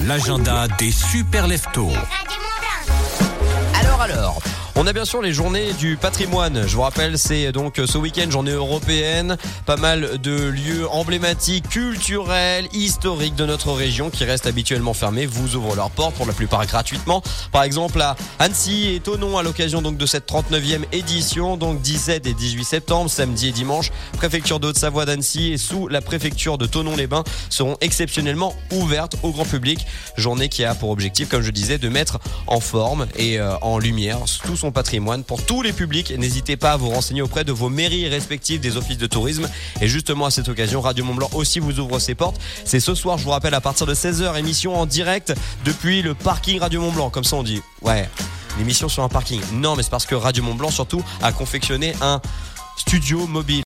L'agenda des super leftos. Alors alors on a bien sûr les journées du patrimoine. Je vous rappelle, c'est donc ce week-end journée européenne. Pas mal de lieux emblématiques, culturels, historiques de notre région qui restent habituellement fermés. Vous ouvrent leurs portes pour la plupart gratuitement. Par exemple à Annecy et Tonon à l'occasion donc de cette 39e édition, donc 17 et 18 septembre, samedi et dimanche. Préfecture de Haute-Savoie d'Annecy et sous la préfecture de Tonon-les-Bains seront exceptionnellement ouvertes au grand public. Journée qui a pour objectif, comme je disais, de mettre en forme et euh, en lumière patrimoine pour tous les publics. N'hésitez pas à vous renseigner auprès de vos mairies respectives des offices de tourisme. Et justement, à cette occasion, Radio Mont Blanc aussi vous ouvre ses portes. C'est ce soir, je vous rappelle, à partir de 16h, émission en direct depuis le parking Radio Mont Blanc. Comme ça, on dit, ouais, l'émission sur un parking. Non, mais c'est parce que Radio Mont Blanc, surtout, a confectionné un studio mobile.